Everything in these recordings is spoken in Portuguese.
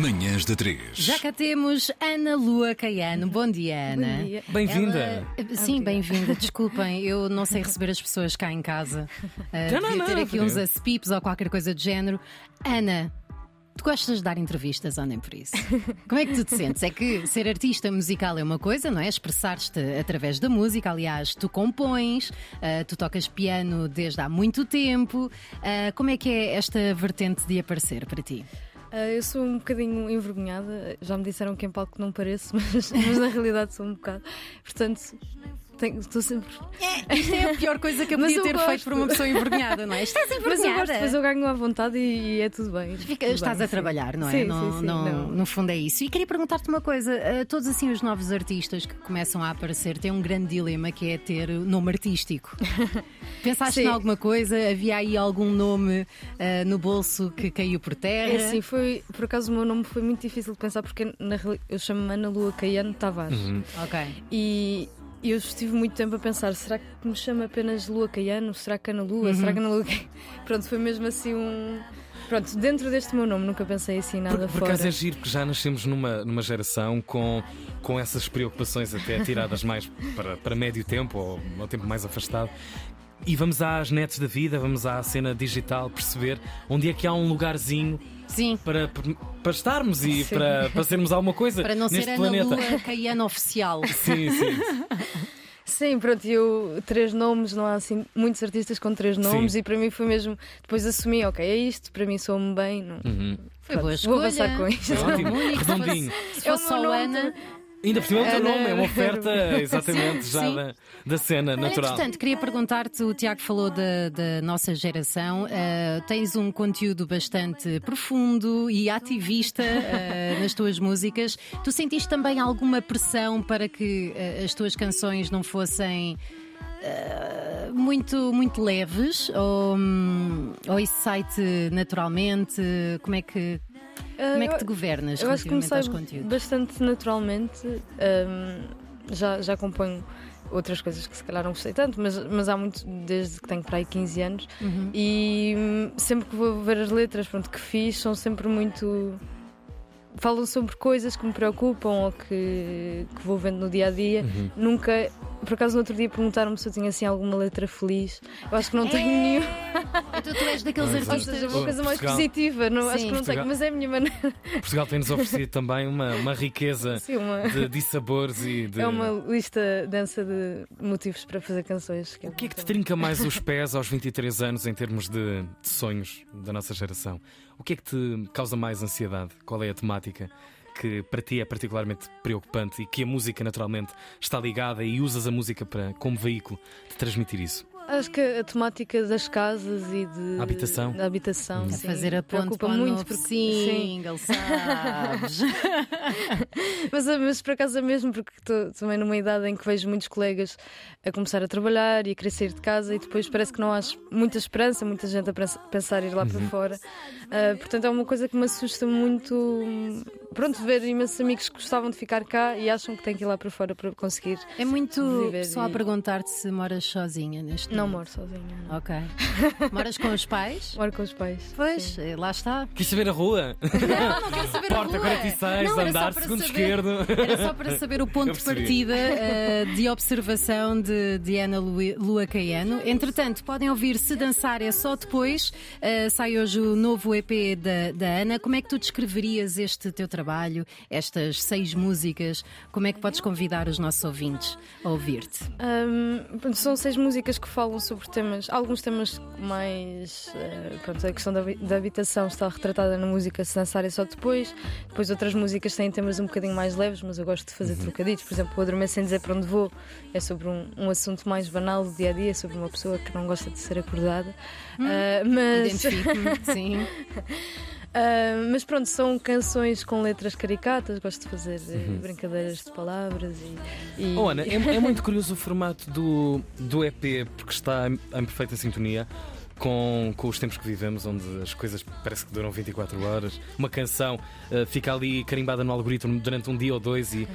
Manhãs da 3. Já cá temos Ana Lua Caiano. Bom dia, Ana. Bom dia. Bem-vinda. Ela- Sim, bem-vinda. Desculpem, eu não sei receber as pessoas cá em casa. Uh, Não, não, devia ter não, aqui não. uns aspipos ou qualquer coisa do género. Ana. Tu gostas de dar entrevistas ou nem por isso? Como é que tu te sentes? É que ser artista musical é uma coisa, não é? Expressar-te através da música. Aliás, tu compões, ah, tu tocas piano desde há muito tempo. Ah, como é que é esta vertente de aparecer para ti? Ah, eu sou um bocadinho envergonhada. Já me disseram que em palco não pareço, mas, mas na realidade sou um bocado. Portanto, tenho- estou sempre. Isto é a pior coisa que eu podia eu ter gosto. feito por uma pessoa envergonhada, não é? Estás Mas eu envergonhada. gosto, depois eu ganho à vontade e, e é tudo bem. Fica- Tudo estás bem, a sim. trabalhar, não é? Sim, não, sim, sim, não- não. No fundo é isso. E queria perguntar-te uma coisa: eh, todos assim os novos artistas que começam a aparecer têm um grande dilema que é ter nome artístico. Pensaste Sim. em alguma coisa? Havia aí algum nome eh, no bolso que caiu por terra? É assim, foi, por acaso o meu nome foi muito difícil de pensar porque na, eu chamo-me Ana Lua Caiano Tavares. Uhum. Ok. E eu estive muito tempo a pensar: será que me chama apenas Lua Caiano? Será que Ana Lua? Será que Ana Lua Caiano? Pronto, foi mesmo assim um. Pronto, dentro deste meu nome nunca pensei assim nada Por, por fora. acaso é giro que já nascemos numa, numa geração com, com essas preocupações até tiradas mais para, para médio tempo ou ao tempo mais afastado. E vamos às nets da vida, vamos à cena digital perceber onde é que há um lugarzinho Sim. para, para estarmos e Sim. para, para sermos alguma coisa Para não neste ser Ana planeta. Lua Caiano oficial. Sim, sim. Sim, pronto, e eu três nomes, não há assim muitos artistas com três nomes Sim. e para mim foi mesmo. Depois assumi, ok, é isto, para mim sou-me bem. Não... Uhum. Foi Pronto, boa vou escolha. avançar com isto. É ótimo, se fosse- redondinho. Se É o fosse meu só nome Ana. Ainda por cima é o teu Ana nome, é uma oferta exatamente já Sim. da, da cena Olha, natural. Entretanto, queria perguntar-te, o Tiago falou da, da nossa geração, ah, tens um conteúdo bastante profundo e ativista ah, nas tuas músicas. Tu sentiste também alguma pressão para que ah, as tuas canções não fossem ah, muito, muito leves? Ou, hum, ou isso sai-te naturalmente? Como é que, como é que te governas Eu acho que comecei bastante naturalmente. hum, já, já acompanho outras coisas que se calhar não gostei tanto, mas, mas há muito desde que tenho para aí 15 anos Uhum. e hum, sempre que vou ver as letras pronto, que fiz são sempre muito. falam sobre coisas que me preocupam ou que, que vou vendo no dia a dia. Uhum. Nunca. Por acaso, no outro dia perguntaram-me se eu tinha assim alguma letra feliz. Eu acho que não tenho nenhum. Então tu és daqueles Pois é. Ou artistas. seja, uma coisa mais Portugal. positiva. Não, acho Sim. que não tenho, Portugal. mas é a minha maneira. Portugal tem-nos oferecido também uma, uma riqueza Sim, uma- de, de sabores e de. É uma lista densa de motivos para fazer canções. O que é que te trinca mais os pés aos 23 anos em termos de, de sonhos da nossa geração? O que é que te causa mais ansiedade? Qual é a temática que para ti é particularmente preocupante e que a música naturalmente está ligada e usas a música para, como veículo de transmitir isso? Acho que a temática das casas e de. A habitação. Da habitação. A sim, fazer a ponte preocupa para muito porque. Sim, single, sabes? mas, mas por acaso é mesmo porque estou também numa idade em que vejo muitos colegas a começar a trabalhar e a querer sair de casa e depois parece que não há muita esperança, muita gente a pens- pensar ir lá para fora. Ah, portanto, é uma coisa que me assusta muito. Pronto, ver imensos amigos que gostavam de ficar cá e acham que têm que ir lá para fora para conseguir. É muito pessoal a e- perguntar-te se moras sozinha neste Não momento. moro sozinha. não. Ok. Moras com os pais? Moro com os pais. Pois, sim. eh, lá está. Quis saber a rua? Não, não quero saber Porta a rua. 46, não, andar, segundo saber- esquerdo. Era só para saber o ponto de partida eh, de observação de, de Ana Lu- Lua Caiano. Entretanto, podem ouvir Se Dançar é só depois. Eh, sai hoje o novo EP da, da Ana. Como é que tu descreverias este teu trabalho, estas seis músicas? Como é que podes convidar os nossos ouvintes a ouvir-te? Hum, pronto, são seis músicas que falam sobre temas, alguns temas mais. eh, pronto, a questão da, da habitação está retratada na música Se Dançar é Só Depois. Depois outras músicas têm temas um bocadinho mais leves, mas eu gosto de fazer trocadilhos. Por exemplo, o Adormecer Sem Dizer Para Onde Vou é sobre um, um assunto mais banal do dia a dia, sobre uma pessoa que não gosta de ser acordada. Ah, mas. Identifico-me, sim. Ah, mas pronto, são canções com letras caricatas, gosto de fazer eh, brincadeiras de palavras e. e- Oh, Ana, é, é muito curioso o formato do, do EP, porque está em, em perfeita sintonia com, com os tempos que vivemos, onde as coisas parece que duram 24 horas. Uma canção eh, fica ali carimbada no algoritmo durante um dia ou dois e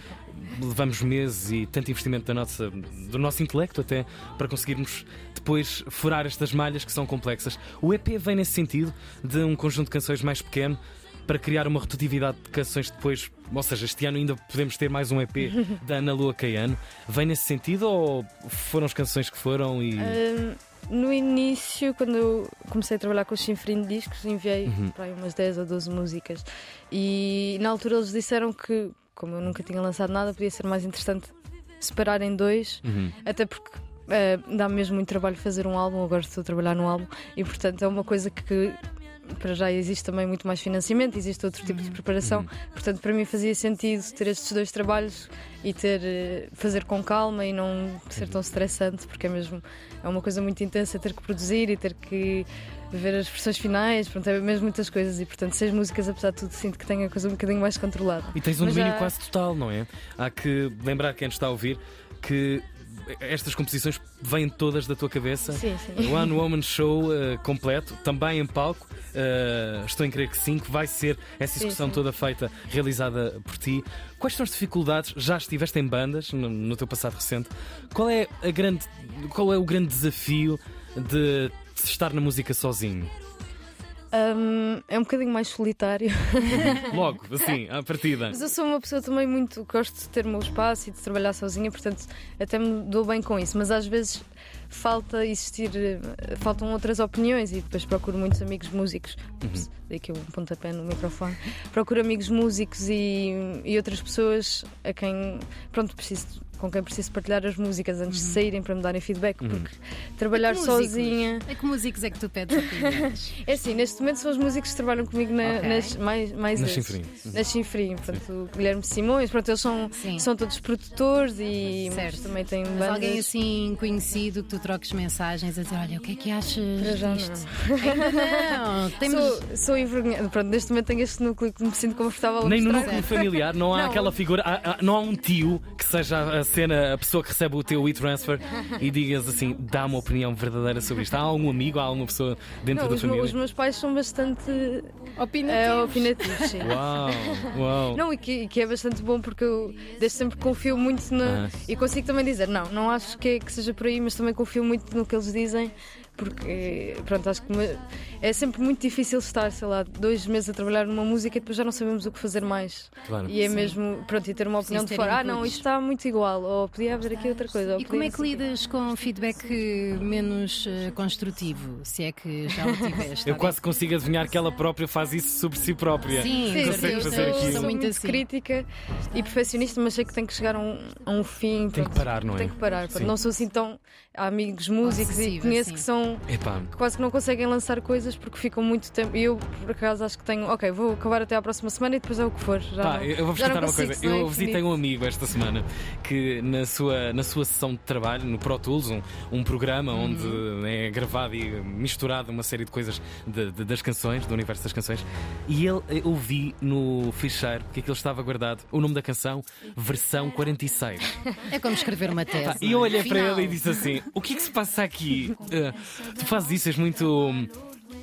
levamos meses e tanto investimento da nossa, do nosso intelecto até para conseguirmos depois furar estas malhas que são complexas. O EP vem nesse sentido de um conjunto de canções mais pequeno. para criar uma rotatividade de canções depois? Ou seja, este ano ainda podemos ter mais um EP da Ana Lua Caiano. Vem nesse sentido ou foram as canções que foram e. Hum, no início, quando eu comecei a trabalhar com o Chinfrim Discos, enviei Uhum. para aí umas 10 ou 12 músicas. E na altura eles disseram que, como eu nunca tinha lançado nada, podia ser mais interessante separar em dois, Uhum. até porque eh, dá mesmo muito trabalho fazer um álbum. Agora estou a trabalhar num álbum e, portanto, é uma coisa que. Para já existe também muito mais financiamento, existe outro tipo de preparação. Uhum. Portanto, para mim fazia sentido ter estes dois trabalhos e ter eh, fazer com calma e não ser tão estressante, porque é mesmo é uma coisa muito intensa ter que produzir e ter que ver as versões finais, pronto, é mesmo muitas coisas e portanto seis músicas apesar de tudo sinto que tenho a coisa um bocadinho mais controlada. E tens um Mas domínio já- quase total, não é? Há que lembrar quem nos está a ouvir que estas composições vêm todas da tua cabeça. Sim, sim. One Woman Show eh, completo, também em palco. eh, estou em crer que sim, que vai ser essa Sim, execução sim. toda feita, realizada por ti. Quais são as dificuldades? Já estiveste em bandas no, no teu passado recente. Qual é, a grande, qual é o grande desafio de estar na música sozinho? Hum, é um bocadinho mais solitário. Logo, assim, à partida. Mas eu sou uma pessoa também muito. gosto de ter o meu espaço e de trabalhar sozinha, portanto até me dou bem com isso. Mas às vezes falta existir. eh, faltam outras opiniões e depois procuro muitos amigos músicos. Ups, Dei aqui um pontapé no microfone. Procuro amigos músicos e, e outras pessoas a quem. pronto, preciso. Com quem preciso partilhar as músicas antes de saírem para me darem feedback, porque trabalhar músicos? sozinha. É que músicos é que tu pedes? É assim, neste momento são os músicos que trabalham comigo na- Ok. nas mais, mais Na. Chinfrim. Na Chinfrim, portanto, o Guilherme Simões, pronto, eles são, Sim. são todos produtores e também têm Mas bandas. alguém assim conhecido que tu troques mensagens a dizer: Olha, o que é que achas Para já disto? Ainda não. Temos. Sou, sou envergonhada. Pronto, neste momento tenho este núcleo que me sinto confortável a Nem no núcleo familiar, não há Não. aquela figura, há- há- não há um tio que seja a cena, a pessoa que recebe o teu e-transfer e digas assim, dá uma opinião verdadeira sobre isto. Há algum amigo, há alguma pessoa dentro Não, da os, família? meus, os meus pais são bastante Opinativos. é, opinativos, sim. Uau, uau. Não, e que, e que é bastante bom porque eu desde sempre confio muito na. Ah. E consigo também dizer, não, não acho que, é- que seja por aí, mas também confio muito no que eles dizem, porque pronto, acho que me- é sempre muito difícil estar, sei lá, dois meses a trabalhar numa música e depois já não sabemos o que fazer mais. Claro. E é Sim. mesmo, pronto, e ter uma opinião Preciso de fora, ah não, isto está muito igual, ou podia haver aqui outra coisa. E como é que lidas com feedback menos eh, construtivo? Se é que já o tiveste? Eu quase consigo adivinhar que ela própria faz isso sobre si própria. Sim, Sim, Consegue fazer sou, muito, assim. crítica e perfeccionista, mas sei que tem que chegar a um, a um fim. Tem que pronto. parar, não é? Tem que parar. Não sou assim tão. Há amigos músicos e conheço sim. que são Epá, que quase que não conseguem lançar coisas porque ficam muito tempo. E eu, por acaso, acho que tenho. Ok, vou acabar até à próxima semana e depois é o que for. Já pá, não- eu vou-vos contar uma coisa. é Eu visitei um amigo esta semana que na sua, na sua sessão de trabalho, no Pro Tools, um, um programa Uhum. onde é gravado e misturado uma série de coisas de- de- das canções, do universo das canções, e ele ouvi no ficheiro que aquilo estava guardado, o nome da canção, versão 46. É como escrever uma tese. Pá, E eu é? olhei para Final. ele e disse assim: O que é que se passa aqui? Eh, tu fazes isso, és muito hum,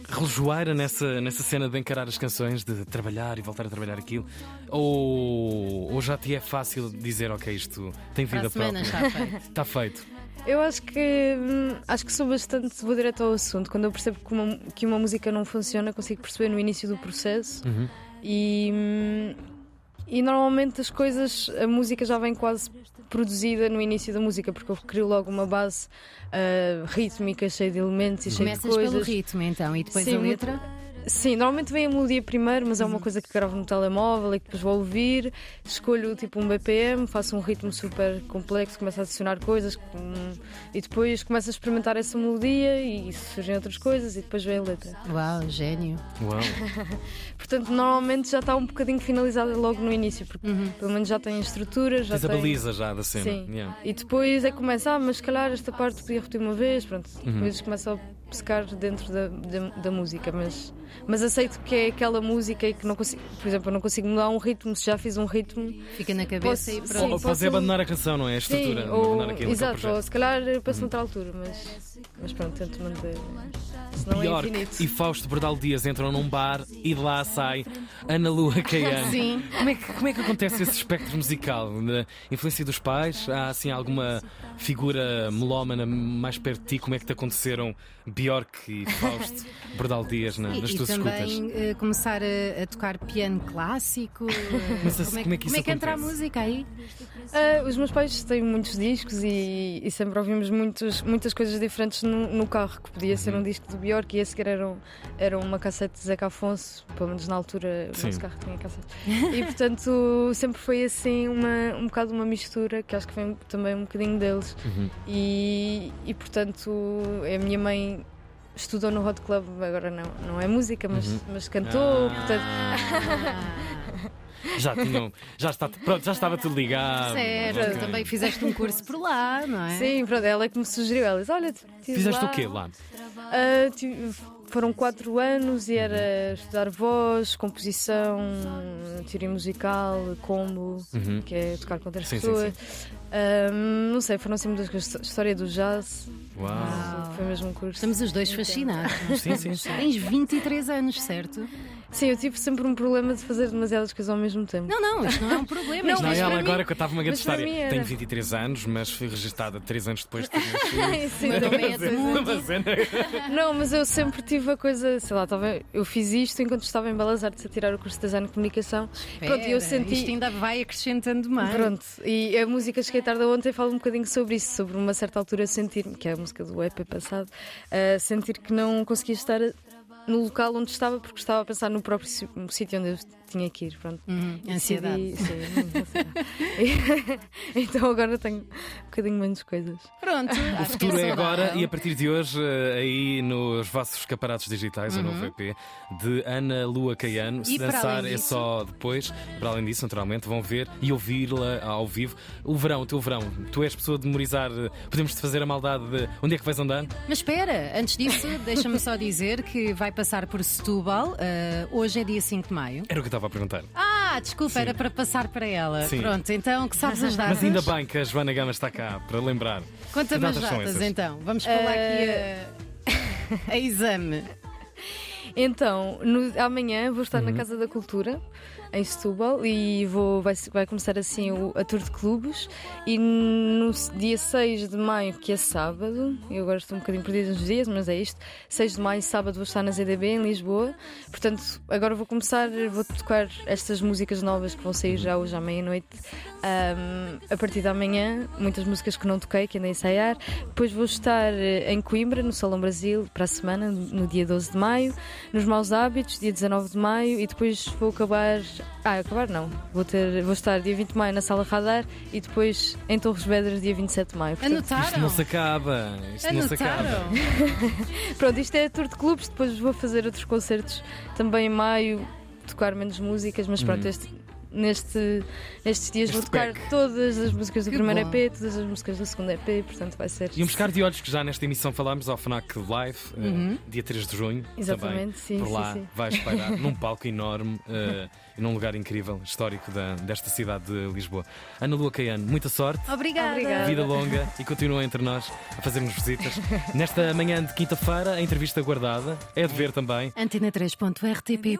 relojoeira nessa, nessa cena de encarar as canções, de trabalhar e voltar a trabalhar aquilo? Ou, ou já te é fácil dizer, ok, isto tem Para vida a própria? está feito. Está feito. Eu acho que hum, acho que sou bastante vou direto ao assunto. Quando eu percebo que uma, que uma música não funciona, consigo perceber no início do processo Uhum. e, hum, e normalmente as coisas, a música já vem quase produzida no início da música, porque eu crio logo uma base ah, rítmica, cheia de elementos e cheia de Começas pelo coisas. ritmo então e depois Sim, a letra? Sim, normalmente vem a melodia primeiro, mas é Uhum. uma coisa que gravo no telemóvel e que depois vou ouvir. Escolho tipo um BPM, faço um ritmo super complexo, começo a adicionar coisas hum, e depois começo a experimentar essa melodia e surgem outras coisas e depois vem a letra. Uau, gênio. Uau. Portanto, normalmente já está um bocadinho finalizada logo no início, porque pelo menos já tem a estrutura, já Tens a tem. baliza já da cena. Sim. Yeah. E depois é que começa, ah, mas se calhar esta parte podia repetir uma vez, pronto. Uhum. Depois começa a pescar dentro da, da, da música, mas, mas aceito que é aquela música e que não consigo, por exemplo, eu não consigo mudar um ritmo, se já fiz um ritmo. Fica na cabeça Posso- e pronto. Ou posso- podes abandonar a canção, não é? A estrutura, Sim, ou, aquilo, exato, aquele ou se calhar eu passo noutra altura, mas, mas pronto, tento manter. senão é Bjork infinito. e Fausto Bordal Dias entram num bar e de lá sai Ana Lua Caiano. Sim. Como é, que, como é que acontece esse espectro musical? Na influência dos pais? Há assim alguma figura melómana mais perto de ti? Como é que te aconteceram Bjork e Fausto Bordal Dias na- E, nas e tuas escutas? também eh, começar a, a tocar piano clássico. eh, Mas como, é, como é que isso como é que entra a música aí? Ah, os meus pais têm muitos discos e, e sempre ouvimos muitos, muitas coisas diferentes no, no carro, que podia ser Uhum. um disco de Bjork e esse que era, um, era uma cassete de Zeca Afonso, pelo menos na altura o nosso carro tinha cassete. E portanto sempre foi assim uma, um bocado uma mistura que acho que vem também um bocadinho deles. Uhum. E, e portanto a minha mãe estudou no Hot Club, agora não, não é música, mas, Uhum. mas cantou, Ah. portanto. Já tinham, já, está, pronto, já estava tudo ligado. Certo, Ok. também fizeste um curso por lá, não é? Sim, pronto, ela é que me sugeriu. Ela disse: Olha, Fizeste lá. o quê lá? Tive- foram quatro anos e era estudar voz, composição, teoria musical, combo, Uhum. que é tocar com outras Sim, sim, pessoas. Ah, não sei, foram assim muitas coisas. História do jazz, Uau. foi mesmo um curso. Estamos os dois fascinados. Sim, sim, sim. Tens 23 anos, certo? Sim, eu tive sempre um problema de fazer demasiadas coisas ao mesmo tempo. Não, não, isto não é um problema. Não, Não, mas é- ela para agora mim- contava uma grande história. mim era. Tenho 23 anos, mas fui registada 3 anos depois de ter nascido. Sim, Também é. Uma cena. Não, mas eu sempre tive a coisa, sei lá, estava, eu fiz isto enquanto estava em Belas Artes a tirar o curso de Design de Comunicação. Pronto, eu Espera, senti. Isto ainda vai acrescentando mais. Pronto, e a música Cheguei Tarde ontem fala um bocadinho sobre isso, sobre uma certa altura sentir, que é a música do EP passado, uh, sentir que não conseguia estar no local onde estava porque estava a pensar no próprio sítio onde eu tinha que ir. Pronto. Uhum, ansiedade. decidi- sim, ansiedade. então agora tenho um bocadinho menos coisas. Pronto. O futuro é agora e a partir de hoje, eh, aí nos vossos escaparatos digitais, o novo EP de Ana Lua Caiano. Se E dançar é disso- só depois. Para além disso, naturalmente, vão ver e ouvi-la ao vivo. O verão, o teu verão, tu és pessoa de memorizar. eh, Podemos-te fazer a maldade de onde é que vais andar? Mas espera, antes disso, deixa-me só dizer que vai passar por Setúbal. eh, hoje é dia 5 de maio. Era o que eu estava a perguntar. Ah, desculpa, Sim. era para passar para ela. Sim. Pronto, então que sabes as datas? Mas ainda bem que a Joana Gama está cá para lembrar. Conta-me as datas então. Vamos Eh, aqui a, a exame. Então, no- amanhã vou estar Uhum. na Casa da Cultura, em Setúbal, e vou, vai, vai começar assim o, a tour de clubes. E no dia 6 de maio, que é sábado, eu agora estou um bocadinho perdida nos dias, mas é isto. 6 de maio, sábado, vou estar na ZDB, em Lisboa. Portanto, agora vou começar, vou tocar estas músicas novas que vão sair já hoje à meia-noite. ahm, a partir da manhã, muitas músicas que não toquei, que andei a ensaiar. Depois vou estar eh, em Coimbra, no Salão Brasil, para a semana, no dia 12 de maio. Nos Maus Hábitos, dia 19 de maio. E depois vou acabar. Ah, acabar não. Vou, ter, vou estar dia 20 de maio na Sala Radar e depois em Torres Vedras, dia 27 de maio. Portanto, Isto não Anotaram? se acaba. Isto não se acaba. Anotaram? Pronto, isto é a tour de clubes. Depois vou fazer outros concertos também em maio, tocar menos músicas, mas pronto, Uhum. este- neste, nestes dias vou Este tocar pack. todas as músicas do Que primeiro bom. EP, todas as músicas do segundo EP, portanto vai ser. E um buscar de olhos que já nesta emissão falámos ao FNAC Live, eh, Uhum. dia 3 de junho. Exatamente, sim, também. Por sim, lá sim. vais espalhar num palco enorme eh, e num lugar incrível, histórico da- desta cidade de Lisboa. Ana Lua Caiano, muita sorte. Obrigada. Obrigada. Vida longa e continua entre nós a fazermos visitas. Nesta manhã de quinta-feira, a entrevista guardada é de ver também. Antena 3.rtp